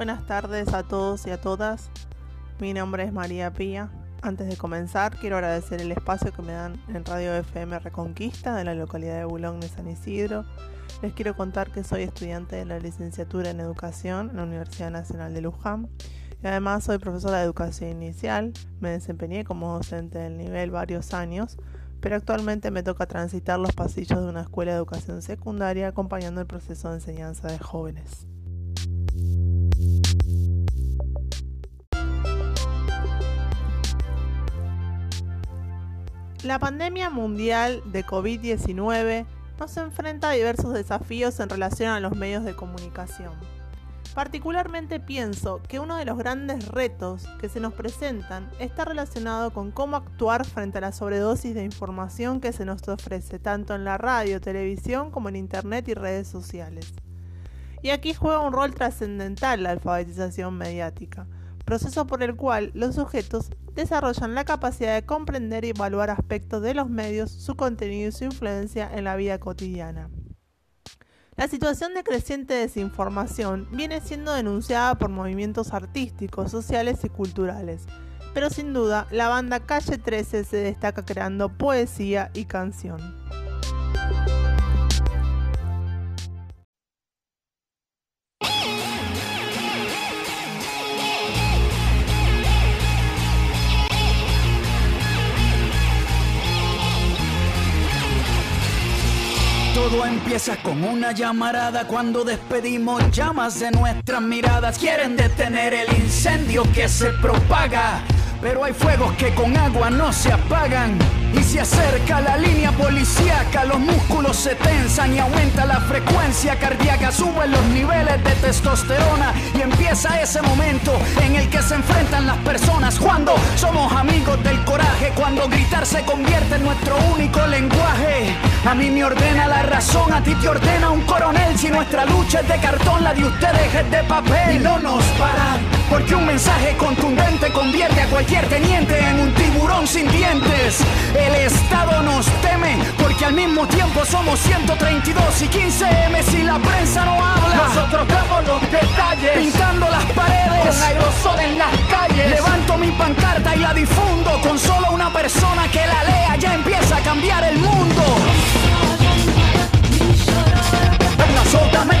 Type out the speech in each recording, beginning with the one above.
Buenas tardes a todos y a todas. Mi nombre es María Pía. Antes de comenzar, quiero agradecer el espacio que me dan en Radio FM Reconquista de la localidad de Bulón de San Isidro. Les quiero contar que soy estudiante de la licenciatura en Educación en la Universidad Nacional de Luján y además soy profesora de educación inicial. Me desempeñé como docente del nivel varios años, pero actualmente me toca transitar los pasillos de una escuela de educación secundaria acompañando el proceso de enseñanza de jóvenes. La pandemia mundial de COVID-19 nos enfrenta a diversos desafíos en relación a los medios de comunicación. Particularmente pienso que uno de los grandes retos que se nos presentan está relacionado con cómo actuar frente a la sobredosis de información que se nos ofrece tanto en la radio, televisión como en internet y redes sociales. Y aquí juega un rol trascendental la alfabetización mediática, proceso por el cual los sujetos desarrollan la capacidad de comprender y evaluar aspectos de los medios, su contenido y su influencia en la vida cotidiana. La situación de creciente desinformación viene siendo denunciada por movimientos artísticos, sociales y culturales, pero sin duda la banda Calle 13 se destaca creando poesía y canción. Empieza con una llamarada cuando despedimos llamas de nuestras miradas. Quieren detener el incendio que se propaga. Pero hay fuegos que con agua no se apagan. Y se acerca la línea policíaca, los músculos se tensan y aumenta la frecuencia cardíaca, suben los niveles de testosterona y empieza ese momento que se enfrentan las personas cuando somos amigos del coraje, cuando gritar se convierte en nuestro único lenguaje. A mí me ordena la razón, a ti te ordena un coronel. Si nuestra lucha es de cartón, la de ustedes es de papel. Y no nos paran, porque un mensaje contundente convierte a cualquier teniente en un tiburón sin dientes. El Estado nos teme, porque al mismo tiempo somos 132 y 15 M si la prensa no habla. Nosotros damos los detalles, pintando las paredes, con aerosol en las calles. Levanto mi pancarta y la difundo con solo una persona que la lea, ya empieza a cambiar el mundo. Venga, soltamente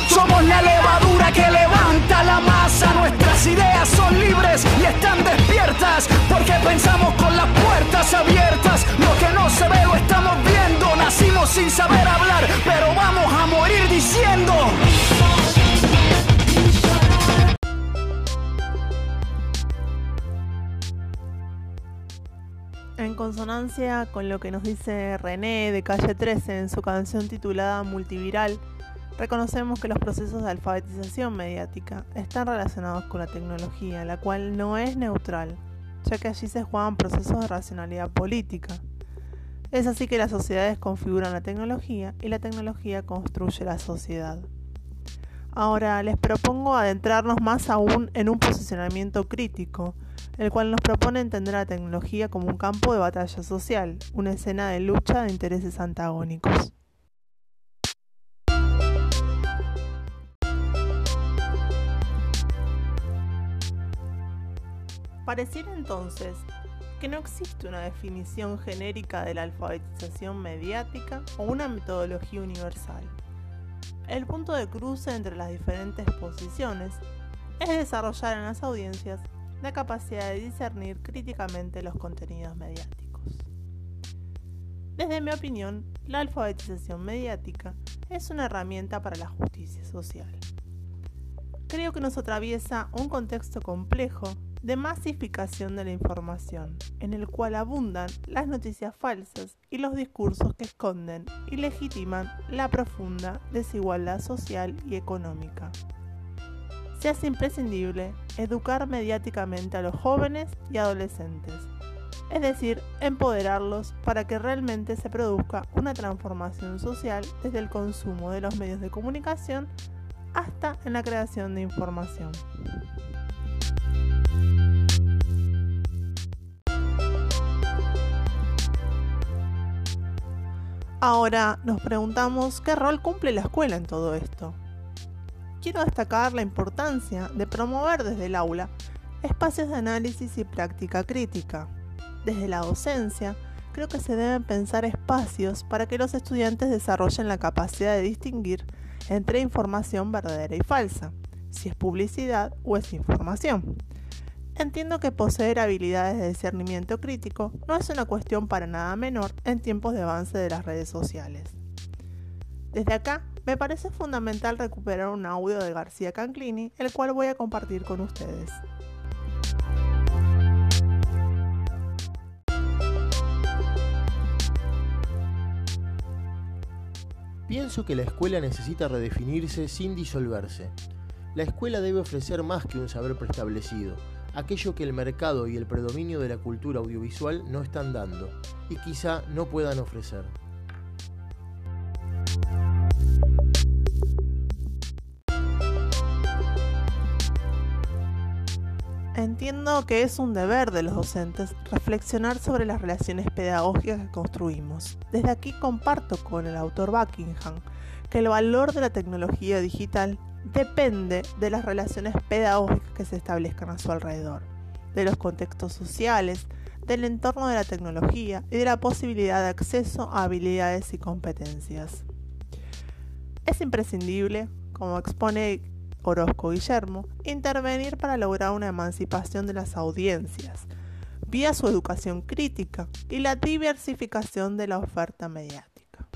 Somos la levadura que levanta la masa. Nuestras ideas son libres y están despiertas. Porque pensamos con las puertas abiertas. Lo que no se ve lo estamos viendo. Nacimos sin saber hablar, pero vamos a morir diciendo. En consonancia con lo que nos dice René de Calle 13 en su canción titulada Multiviral, reconocemos que los procesos de alfabetización mediática están relacionados con la tecnología, la cual no es neutral, ya que allí se juegan procesos de racionalidad política. Es así que las sociedades configuran la tecnología y la tecnología construye la sociedad. Ahora les propongo adentrarnos más aún en un posicionamiento crítico, el cual nos propone entender la tecnología como un campo de batalla social, una escena de lucha de intereses antagónicos. Pareciera entonces que no existe una definición genérica de la alfabetización mediática o una metodología universal. El punto de cruce entre las diferentes posiciones es desarrollar en las audiencias de capacidad de discernir críticamente los contenidos mediáticos. Desde mi opinión, la alfabetización mediática es una herramienta para la justicia social. Creo que nos atraviesa un contexto complejo de masificación de la información, en el cual abundan las noticias falsas y los discursos que esconden y legitiman la profunda desigualdad social y económica. Se hace imprescindible educar mediáticamente a los jóvenes y adolescentes, es decir, empoderarlos para que realmente se produzca una transformación social desde el consumo de los medios de comunicación hasta en la creación de información. Ahora nos preguntamos qué rol cumple la escuela en todo esto. Quiero destacar la importancia de promover desde el aula espacios de análisis y práctica crítica. Desde la docencia, creo que se deben pensar espacios para que los estudiantes desarrollen la capacidad de distinguir entre información verdadera y falsa, si es publicidad o es información. Entiendo que poseer habilidades de discernimiento crítico no es una cuestión para nada menor en tiempos de avance de las redes sociales. Desde acá, me parece fundamental recuperar un audio de García Canclini, el cual voy a compartir con ustedes. Pienso que la escuela necesita redefinirse sin disolverse. La escuela debe ofrecer más que un saber preestablecido, aquello que el mercado y el predominio de la cultura audiovisual no están dando y quizá no puedan ofrecer. Entiendo que es un deber de los docentes reflexionar sobre las relaciones pedagógicas que construimos. Desde aquí comparto con el autor Buckingham que el valor de la tecnología digital depende de las relaciones pedagógicas que se establezcan a su alrededor, de los contextos sociales, del entorno de la tecnología y de la posibilidad de acceso a habilidades y competencias. Es imprescindible, como expone Orozco Guillermo, intervenir para lograr una emancipación de las audiencias, vía su educación crítica y la diversificación de la oferta mediática.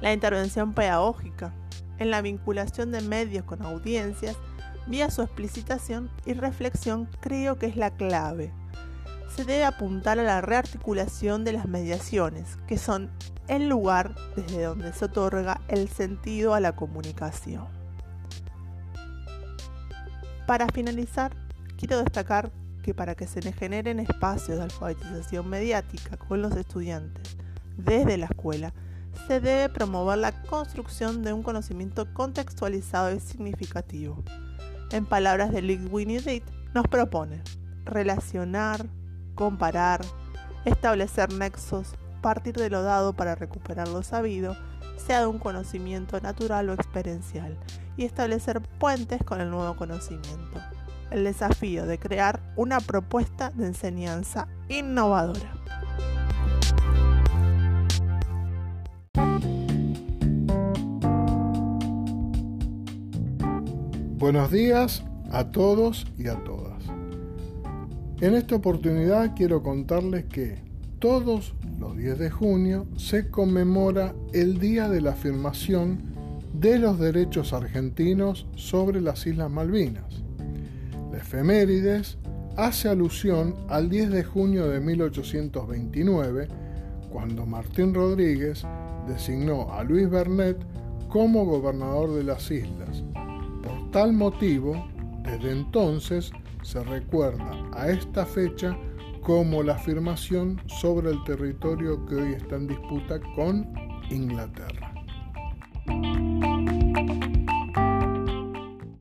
La intervención pedagógica en la vinculación de medios con audiencias, vía su explicitación y reflexión, creo que es la clave. Se debe apuntar a la rearticulación de las mediaciones, que son el lugar desde donde se otorga el sentido a la comunicación. Para finalizar, quiero destacar que para que se generen espacios de alfabetización mediática con los estudiantes desde la escuela, se debe promover la construcción de un conocimiento contextualizado y significativo. En palabras de Winnie Reed, nos propone relacionar, comparar, establecer nexos, partir de lo dado para recuperar lo sabido, sea de un conocimiento natural o experiencial, y establecer puentes con el nuevo conocimiento. El desafío de crear una propuesta de enseñanza innovadora. Buenos días a todos y a todas. En esta oportunidad quiero contarles que todos los 10 de junio se conmemora el Día de la Afirmación de los Derechos Argentinos sobre las Islas Malvinas. La efemérides hace alusión al 10 de junio de 1829, cuando Martín Rodríguez designó a Luis Bernet como gobernador de las islas tal motivo, desde entonces se recuerda a esta fecha como la afirmación sobre el territorio que hoy está en disputa con Inglaterra.